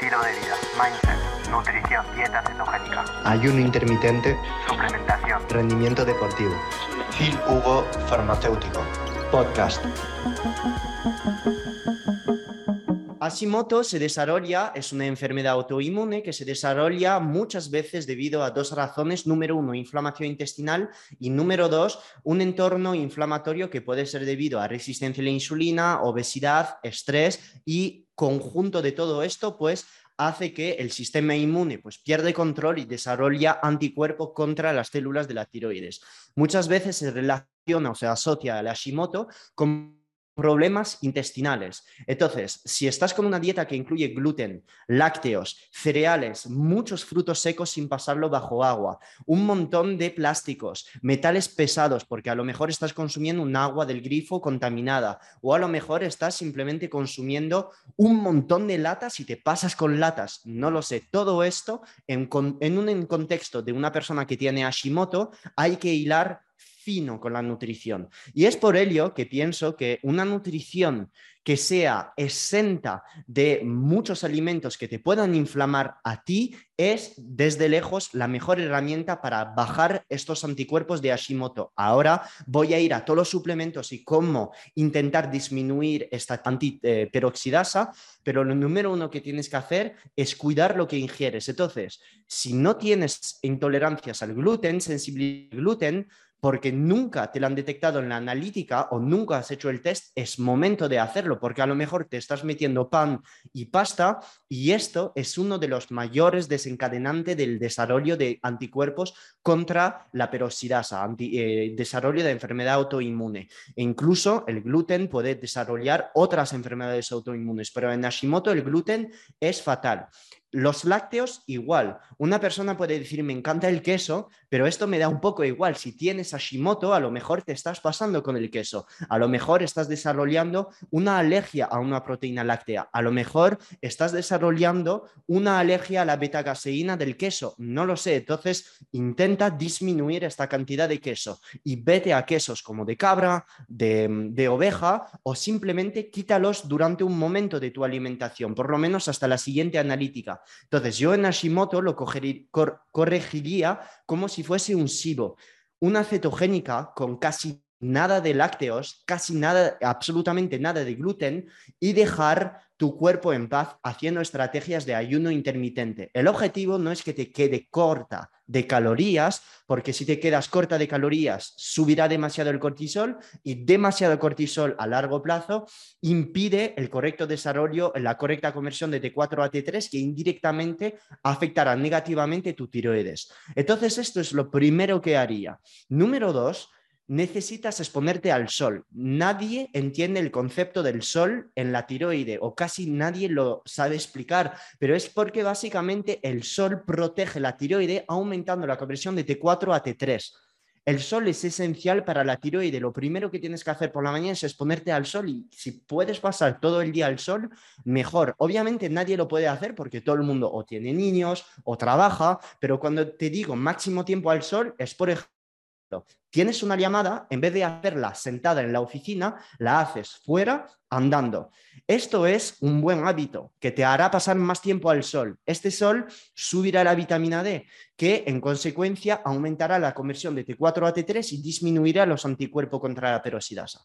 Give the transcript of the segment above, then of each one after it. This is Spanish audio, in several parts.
estilo de vida, mindset, nutrición, dieta cetogénica, ayuno intermitente, suplementación, rendimiento deportivo. Phil Hugo Farmacéutico. Podcast. Hashimoto se desarrolla, es una enfermedad autoinmune que se desarrolla muchas veces debido a dos razones. Número uno, inflamación intestinal y número dos, un entorno inflamatorio que puede ser debido a resistencia a la insulina, obesidad, estrés y conjunto de todo esto, pues hace que el sistema inmune pues, pierde control y desarrolla anticuerpos contra las células de la tiroides. Muchas veces se relaciona o se asocia al Hashimoto con problemas intestinales. Entonces, si estás con una dieta que incluye gluten, lácteos, cereales, muchos frutos secos sin pasarlo bajo agua, un montón de plásticos, metales pesados, porque a lo mejor estás consumiendo un agua del grifo contaminada, o a lo mejor estás simplemente consumiendo un montón de latas y te pasas con latas, no lo sé. Todo esto en, un contexto de una persona que tiene Hashimoto hay que hilar con la nutrición. Y es por ello que pienso que una nutrición que sea exenta de muchos alimentos que te puedan inflamar a ti es desde lejos la mejor herramienta para bajar estos anticuerpos de Hashimoto. Ahora voy a ir a todos los suplementos y cómo intentar disminuir esta antiperoxidasa, pero lo número uno que tienes que hacer es cuidar lo que ingieres. Entonces, si no tienes intolerancias al gluten, sensibilidad gluten, porque nunca te lo han detectado en la analítica o nunca has hecho el test, es momento de hacerlo, porque a lo mejor te estás metiendo pan y pasta y esto es uno de los mayores desencadenantes del desarrollo de anticuerpos contra la peroxidasa, anti, eh, desarrollo de enfermedad autoinmune. E incluso el gluten puede desarrollar otras enfermedades autoinmunes, pero en Hashimoto el gluten es fatal. Los lácteos, igual. Una persona puede decir, me encanta el queso, pero esto me da un poco igual. Si tienes Hashimoto, a lo mejor te estás pasando con el queso. A lo mejor estás desarrollando una alergia a una proteína láctea. A lo mejor estás desarrollando una alergia a la beta-caseína del queso. No lo sé. Entonces, intenta disminuir esta cantidad de queso y vete a quesos como de cabra, de, de oveja o simplemente quítalos durante un momento de tu alimentación, por lo menos hasta la siguiente analítica. Entonces, yo en Hashimoto lo corregiría como si fuese un SIBO, una cetogénica con casi nada de lácteos, casi nada, absolutamente nada de gluten y dejar tu cuerpo en paz haciendo estrategias de ayuno intermitente. El objetivo no es que te quede corta de calorías, porque si te quedas corta de calorías, subirá demasiado el cortisol y demasiado cortisol a largo plazo impide el correcto desarrollo, la correcta conversión de T4 a T3 que indirectamente afectará negativamente tu tiroides. Entonces, esto es lo primero que haría. Número dos, necesitas exponerte al sol. Nadie entiende el concepto del sol en la tiroide o casi nadie lo sabe explicar, pero es porque básicamente el sol protege la tiroide aumentando la conversión de T4 a T3. El sol es esencial para la tiroide. Lo primero que tienes que hacer por la mañana es exponerte al sol y si puedes pasar todo el día al sol, mejor. Obviamente nadie lo puede hacer porque todo el mundo o tiene niños o trabaja, pero cuando te digo máximo tiempo al sol es por ejemplo Tienes una llamada, en vez de hacerla sentada en la oficina, la haces fuera andando. Esto es un buen hábito que te hará pasar más tiempo al sol. Este sol subirá la vitamina D, que en consecuencia aumentará la conversión de T4 a T3 y disminuirá los anticuerpos contra la peroxidasa.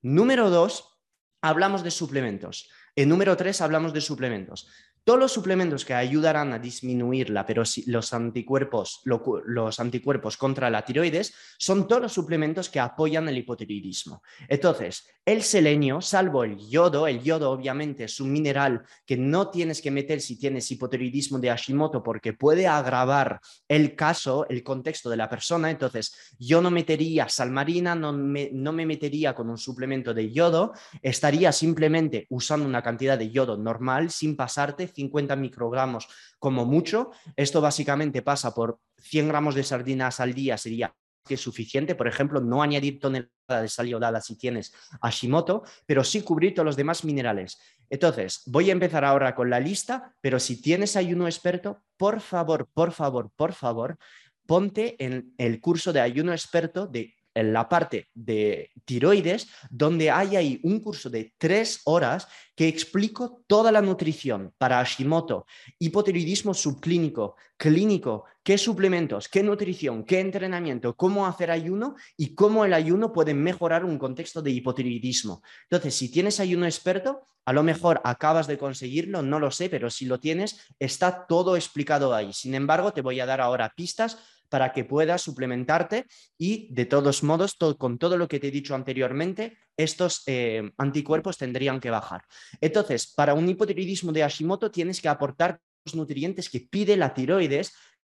Número dos, hablamos de suplementos. En número tres, hablamos de suplementos. Todos los suplementos que ayudarán a disminuir la los, anticuerpos, los anticuerpos contra la tiroides son todos los suplementos que apoyan el hipotiroidismo. Entonces, el selenio, salvo el yodo, el yodo obviamente es un mineral que no tienes que meter si tienes hipotiroidismo de Hashimoto porque puede agravar el caso, el contexto de la persona. Entonces, yo no metería sal marina, no me, no me metería con un suplemento de yodo, estaría simplemente usando una cantidad de yodo normal sin pasarte 50 microgramos como mucho. Esto básicamente pasa por 100 gramos de sardinas al día, sería que es suficiente, por ejemplo, no añadir tonelada de sal iodada si tienes Hashimoto, pero sí cubrir todos los demás minerales. Entonces, voy a empezar ahora con la lista, pero si tienes ayuno experto, por favor, por favor, por favor, ponte en el curso de ayuno experto de en la parte de tiroides, donde hay ahí un curso de tres horas que explico toda la nutrición para Hashimoto, hipotiroidismo subclínico, clínico, qué suplementos, qué nutrición, qué entrenamiento, cómo hacer ayuno y cómo el ayuno puede mejorar un contexto de hipotiroidismo. Entonces, si tienes ayuno experto, a lo mejor acabas de conseguirlo, no lo sé, pero si lo tienes, está todo explicado ahí. Sin embargo, te voy a dar ahora pistas para que puedas suplementarte y de todos modos, con todo lo que te he dicho anteriormente, estos eh, anticuerpos tendrían que bajar. Entonces, para un hipotiroidismo de Hashimoto tienes que aportar los nutrientes que pide la tiroides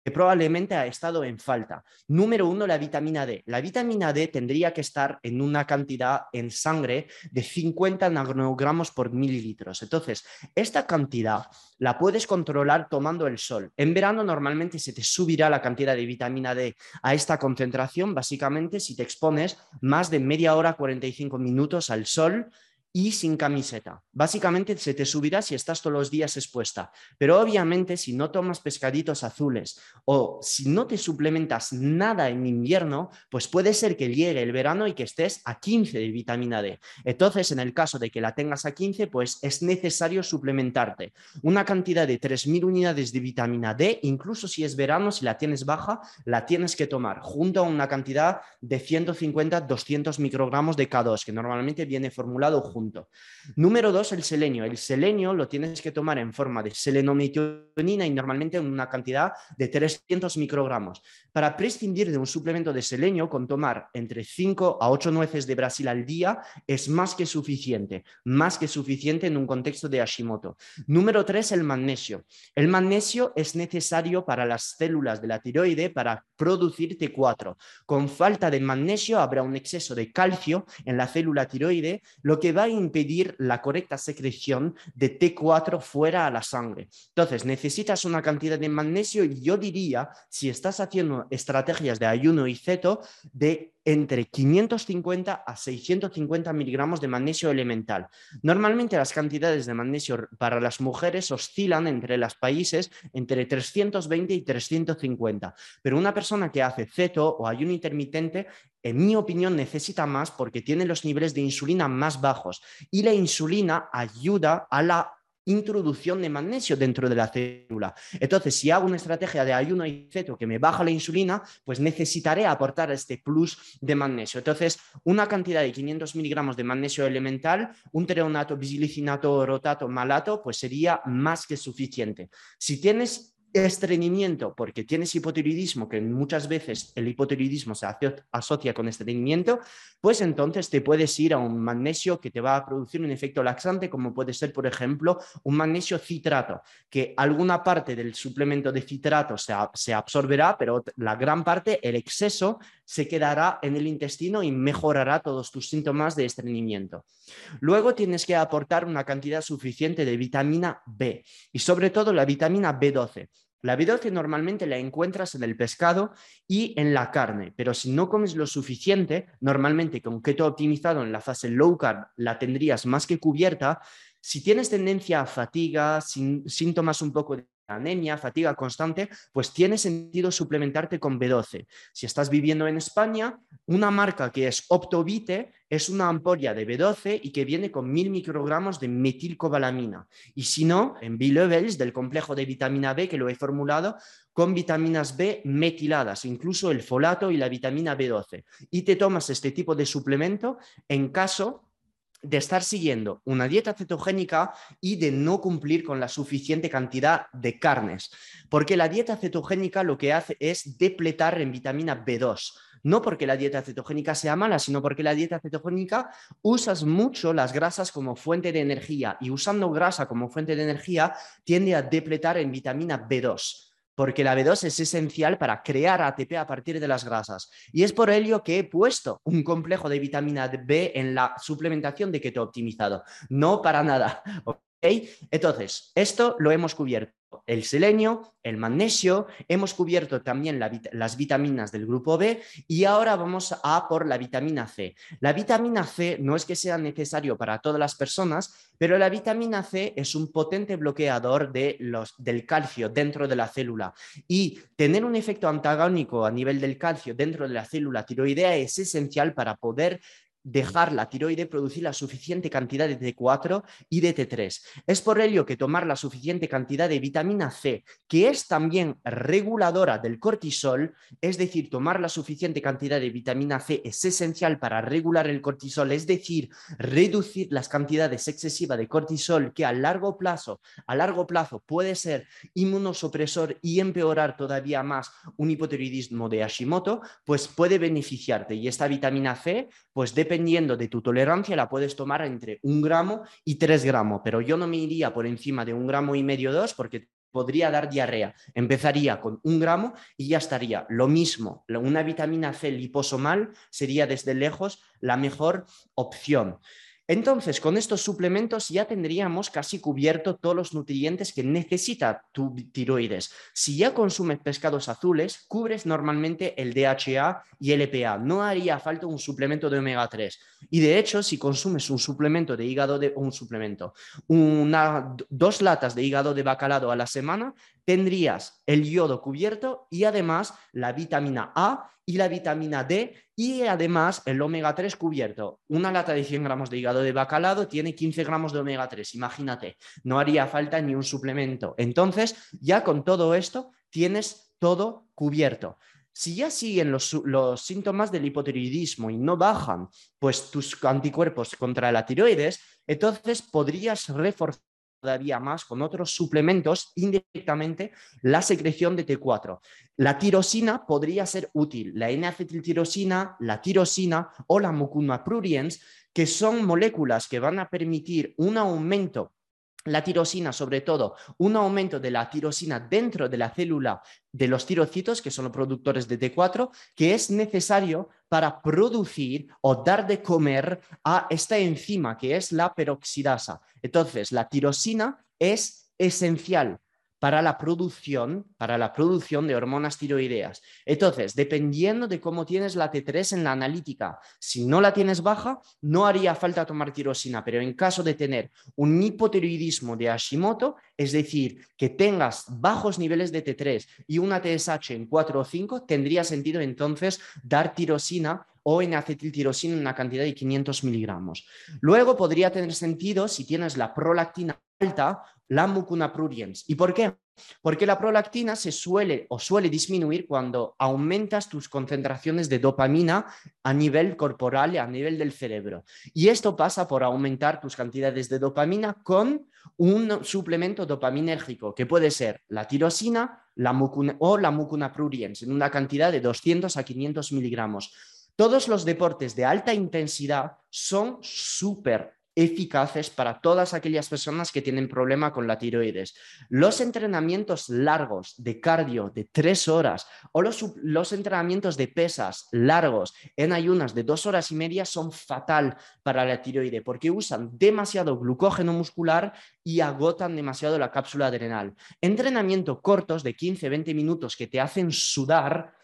que probablemente ha estado en falta. Número uno, la vitamina D. La vitamina D tendría que estar en una cantidad en sangre de 50 nanogramos por mililitros. Entonces, esta cantidad la puedes controlar tomando el sol. En verano normalmente se te subirá la cantidad de vitamina D a esta concentración, básicamente si te expones más de media hora, 45 minutos al sol y sin camiseta. Básicamente se te subirá si estás todos los días expuesta, pero obviamente si no tomas pescaditos azules o si no te suplementas nada en invierno, pues puede ser que llegue el verano y que estés a 15 de vitamina D. Entonces, en el caso de que la tengas a 15, pues es necesario suplementarte una cantidad de 3.000 unidades de vitamina D, incluso si es verano, si la tienes baja, la tienes que tomar junto a una cantidad de 150-200 microgramos de K2, que normalmente viene formulado junto Número dos, el selenio. El selenio lo tienes que tomar en forma de selenometionina y normalmente en una cantidad de 300 microgramos. Para prescindir de un suplemento de selenio, con tomar entre 5 a 8 nueces de Brasil al día es más que suficiente, más que suficiente en un contexto de Hashimoto. Número tres, el magnesio. El magnesio es necesario para las células de la tiroide para producir T4. Con falta de magnesio habrá un exceso de calcio en la célula tiroide, lo que va a impedir la correcta secreción de T4 fuera a la sangre. Entonces, necesitas una cantidad de magnesio y yo diría, si estás haciendo estrategias de ayuno y ceto, de entre 550 a 650 miligramos de magnesio elemental. Normalmente las cantidades de magnesio para las mujeres oscilan entre los países entre 320 y 350, pero una persona que hace ceto o ayuno intermitente, en mi opinión, necesita más porque tiene los niveles de insulina más bajos y la insulina ayuda a la introducción de magnesio dentro de la célula. Entonces, si hago una estrategia de ayuno y ceto que me baja la insulina, pues necesitaré aportar este plus de magnesio. Entonces, una cantidad de 500 miligramos de magnesio elemental, un treonato, bisilicinato, rotato, malato, pues sería más que suficiente. Si tienes estreñimiento porque tienes hipotiroidismo, que muchas veces el hipotiroidismo se asocia con estreñimiento, pues entonces te puedes ir a un magnesio que te va a producir un efecto laxante, como puede ser, por ejemplo, un magnesio citrato, que alguna parte del suplemento de citrato se, absorberá, pero la gran parte, el exceso, se quedará en el intestino y mejorará todos tus síntomas de estreñimiento. Luego tienes que aportar una cantidad suficiente de vitamina B y sobre todo la vitamina B12. La B12 normalmente la encuentras en el pescado y en la carne, pero si no comes lo suficiente, normalmente con keto optimizado en la fase low carb la tendrías más que cubierta. Si tienes tendencia a fatiga, síntomas un poco de anemia, fatiga constante, pues tiene sentido suplementarte con B12. Si estás viviendo en España, una marca que es Optovite es una ampolla de B12 y que viene con mil microgramos de metilcobalamina. Y si no, en B-Levels del complejo de vitamina B que lo he formulado con vitaminas B metiladas, incluso el folato y la vitamina B12. Y te tomas este tipo de suplemento en caso de estar siguiendo una dieta cetogénica y de no cumplir con la suficiente cantidad de carnes, porque la dieta cetogénica lo que hace es depletar en vitamina B2. No porque la dieta cetogénica sea mala, sino porque la dieta cetogénica usas mucho las grasas como fuente de energía. Y usando grasa como fuente de energía tiende a depletar en vitamina B2 porque la B2 es esencial para crear ATP a partir de las grasas. Y es por ello que he puesto un complejo de vitamina B en la suplementación de keto optimizado. No para nada. Entonces, esto lo hemos cubierto. El selenio, el magnesio, hemos cubierto también las vitaminas del grupo B y ahora vamos a por la vitamina C. La vitamina C no es que sea necesario para todas las personas, pero la vitamina C es un potente bloqueador de los, del calcio dentro de la célula y tener un efecto antagónico a nivel del calcio dentro de la célula tiroidea es esencial para poder dejar la tiroide producir la suficiente cantidad de T4 y de T3. Es por ello que tomar la suficiente cantidad de vitamina C, que es también reguladora del cortisol, es decir, tomar la suficiente cantidad de vitamina C es esencial para regular el cortisol, es decir, reducir las cantidades excesivas de cortisol que a largo plazo, a largo plazo puede ser inmunosupresor y empeorar todavía más un hipotiroidismo de Hashimoto, pues puede beneficiarte y esta vitamina C pues depende dependiendo de tu tolerancia, la puedes tomar entre un gramo y tres gramos, pero yo no me iría por encima de un gramo y medio, dos, porque podría dar diarrea. Empezaría con un gramo y ya estaría. Lo mismo, una vitamina C liposomal sería desde lejos la mejor opción. Entonces, con estos suplementos ya tendríamos casi cubierto todos los nutrientes que necesita tu tiroides. Si ya consumes pescados azules, cubres normalmente el DHA y el EPA. No haría falta un suplemento de omega 3. Y de hecho, si consumes un suplemento de hígado de un suplemento, una, dos latas de hígado de bacalao a la semana, tendrías el yodo cubierto y además la vitamina A y la vitamina D y además el omega 3 cubierto. Una lata de 100 gramos de hígado de bacalao tiene 15 gramos de omega 3, imagínate, no haría falta ni un suplemento. Entonces, ya con todo esto tienes todo cubierto. Si ya siguen los, los, síntomas del hipotiroidismo y no bajan pues tus anticuerpos contra la tiroides, entonces podrías reforzar todavía más con otros suplementos indirectamente la secreción de T4. La tirosina podría ser útil, la N-acetiltirosina, la tirosina o la mucuna pruriens, que son moléculas que van a permitir un aumento la tirosina, sobre todo, un aumento de la tirosina dentro de la célula de los tirocitos, que son los productores de T4, que es necesario para producir o dar de comer a esta enzima, que es la peroxidasa. Entonces, la tirosina es esencial para la producción, para la producción de hormonas tiroideas. Entonces, dependiendo de cómo tienes la T3 en la analítica, si no la tienes baja, no haría falta tomar tirosina, pero en caso de tener un hipotiroidismo de Hashimoto, es decir, que tengas bajos niveles de T3 y una TSH en 4 o 5, tendría sentido entonces dar tirosina o en acetiltirosina en una cantidad de 500 miligramos. Luego podría tener sentido si tienes la prolactina alta la mucuna pruriens. ¿Y por qué? Porque la prolactina se suele o suele disminuir cuando aumentas tus concentraciones de dopamina a nivel corporal y a nivel del cerebro. Y esto pasa por aumentar tus cantidades de dopamina con un suplemento dopaminérgico, que puede ser la tirosina la mucuna, o la mucuna pruriens, en una cantidad de 200 a 500 miligramos. Todos los deportes de alta intensidad son súper eficaces para todas aquellas personas que tienen problema con la tiroides. Los entrenamientos largos de cardio de tres horas o los, entrenamientos de pesas largos en ayunas de dos horas y media son fatal para la tiroide porque usan demasiado glucógeno muscular y agotan demasiado la cápsula adrenal. Entrenamiento cortos de 15-20 minutos que te hacen sudar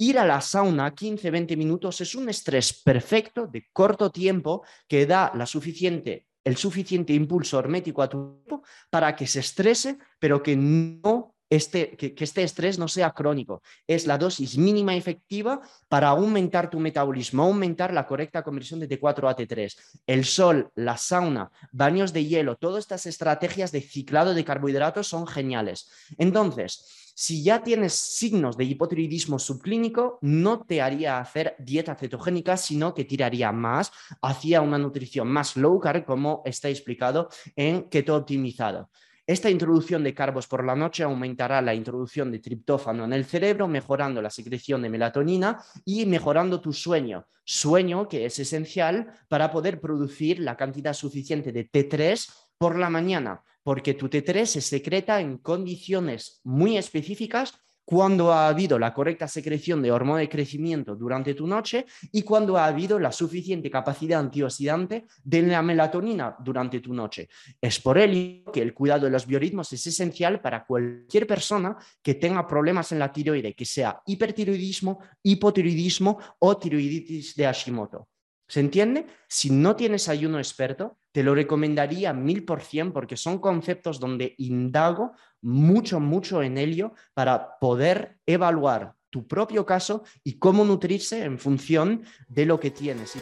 Ir a la sauna 15-20 minutos es un estrés perfecto de corto tiempo que da la suficiente, el suficiente impulso hermético a tu cuerpo para que se estrese, pero que no este, que, que, este estrés no sea crónico. Es la dosis mínima efectiva para aumentar tu metabolismo, aumentar la correcta conversión de T4 a T3. El sol, la sauna, baños de hielo, todas estas estrategias de ciclado de carbohidratos son geniales. Entonces, si ya tienes signos de hipotiroidismo subclínico, no te haría hacer dieta cetogénica, sino que tiraría más hacia una nutrición más low carb, como está explicado en Keto Optimizado. Esta introducción de carbos por la noche aumentará la introducción de triptófano en el cerebro, mejorando la secreción de melatonina y mejorando tu sueño. Sueño que es esencial para poder producir la cantidad suficiente de T3 por la mañana porque tu T3 se secreta en condiciones muy específicas cuando ha habido la correcta secreción de hormona de crecimiento durante tu noche y cuando ha habido la suficiente capacidad antioxidante de la melatonina durante tu noche. Es por ello que el cuidado de los biorritmos es esencial para cualquier persona que tenga problemas en la tiroide, que sea hipertiroidismo, hipotiroidismo o tiroiditis de Hashimoto. ¿Se entiende? Si no tienes ayuno experto, te lo recomendaría mil por cien porque son conceptos donde indago mucho, mucho en ello para poder evaluar tu propio caso y cómo nutrirse en función de lo que tienes.